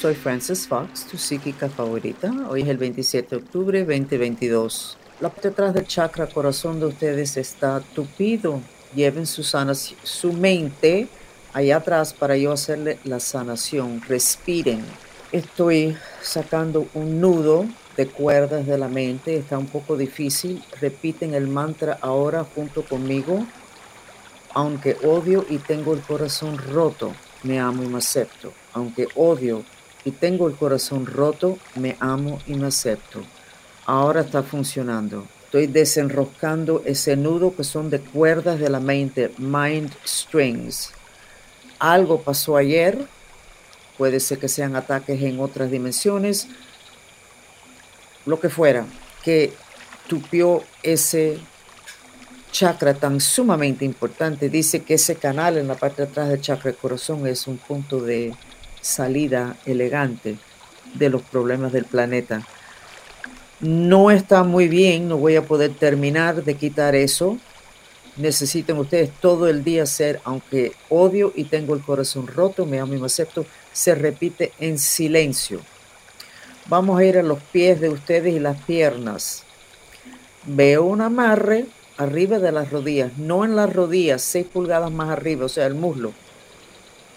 Soy Frances Fox, tu psíquica favorita. Hoy es el 27 de octubre 2022. La parte atrás del chakra corazón de ustedes está tupido. Lleven su, su mente allá atrás para yo hacerle la sanación. Respiren. Estoy sacando un nudo de cuerdas de la mente. Está un poco difícil. Repiten el mantra ahora junto conmigo. Aunque odio y tengo el corazón roto, me amo y me acepto. Aunque odio y tengo el corazón roto, me amo y me acepto. Ahora está funcionando. Estoy desenroscando ese nudo que son de cuerdas de la mente, mind strings. Algo pasó ayer, puede ser que sean ataques en otras dimensiones, lo que fuera, que tupió ese chakra tan sumamente importante. Dice que ese canal en la parte de atrás del chakra del corazón es un punto de salida elegante de los problemas del planeta. No está muy bien, no voy a poder terminar de quitar eso. Necesitan ustedes todo el día ser, aunque odio y tengo el corazón roto, me amo y me acepto, se repite en silencio. Vamos a ir a los pies de ustedes y las piernas. Veo un amarre arriba de las rodillas, no en las rodillas, seis pulgadas más arriba, o sea, el muslo.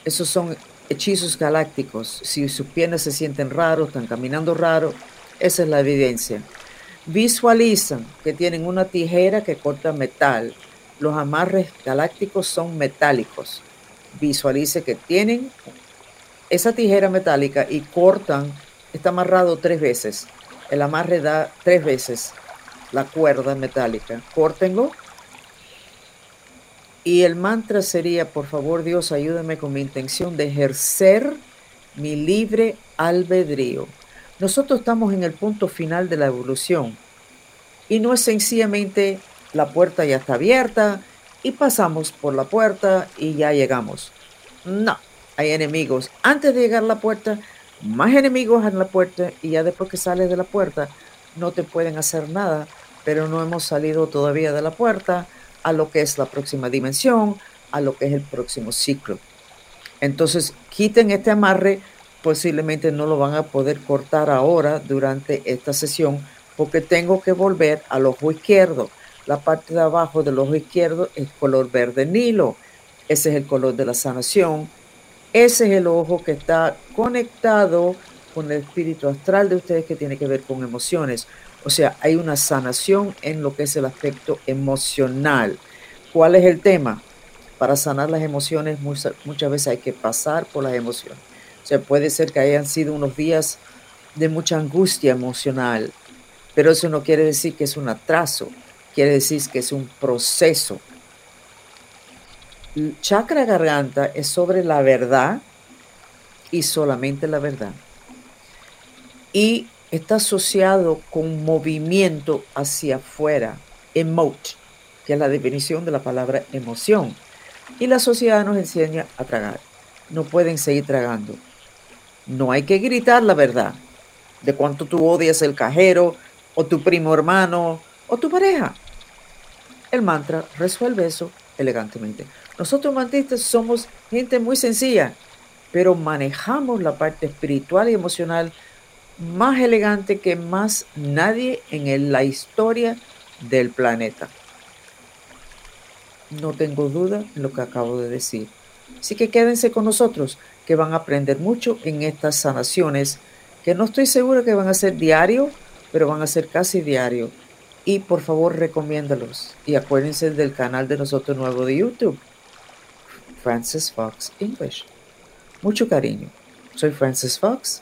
Esos son hechizos galácticos. Si sus piernas se sienten raros, están caminando raro, esa es la evidencia. Visualizan que tienen una tijera que corta metal. Los amarres galácticos son metálicos. Visualice que tienen esa tijera metálica y cortan, está amarrado tres veces. El amarre da tres veces la cuerda metálica. Córtenlo y el mantra sería, por favor Dios, ayúdame con mi intención de ejercer mi libre albedrío. Nosotros estamos en el punto final de la evolución y no es sencillamente la puerta ya está abierta y pasamos por la puerta y ya llegamos. No, hay enemigos. Antes de llegar a la puerta, más enemigos en la puerta y ya después que sales de la puerta no te pueden hacer nada, pero no hemos salido todavía de la puerta a lo que es la próxima dimensión, a lo que es el próximo ciclo. Entonces, quiten este amarre, posiblemente no lo van a poder cortar ahora durante esta sesión, porque tengo que volver al ojo izquierdo. La parte de abajo del ojo izquierdo es color verde nilo. Ese es el color de la sanación. Ese es el ojo que está conectado con el espíritu astral de ustedes que tiene que ver con emociones. O sea, hay una sanación en lo que es el aspecto emocional. ¿Cuál es el tema? Para sanar las emociones muchas, veces hay que pasar por las emociones. O sea, puede ser que hayan sido unos días de mucha angustia emocional, pero eso no quiere decir que es un atraso, quiere decir que es un proceso. El chakra garganta es sobre la verdad y solamente la verdad. Y está asociado con movimiento hacia afuera, emote, que es la definición de la palabra emoción. Y la sociedad nos enseña a tragar. No pueden seguir tragando. No hay que gritar la verdad de cuánto tú odias el cajero o tu primo hermano o tu pareja. El mantra resuelve eso elegantemente. Nosotros mantistas somos gente muy sencilla, pero manejamos la parte espiritual y emocional más elegante que más nadie en la historia del planeta. No tengo duda en lo que acabo de decir. Así que quédense con nosotros, que van a aprender mucho en estas sanaciones, que no estoy seguro que van a ser diario, pero van a ser casi diario. Y por favor, recomiéndalos. Y acuérdense del canal de nosotros nuevo de YouTube, Francis Fox English. Mucho cariño. Soy Francis Fox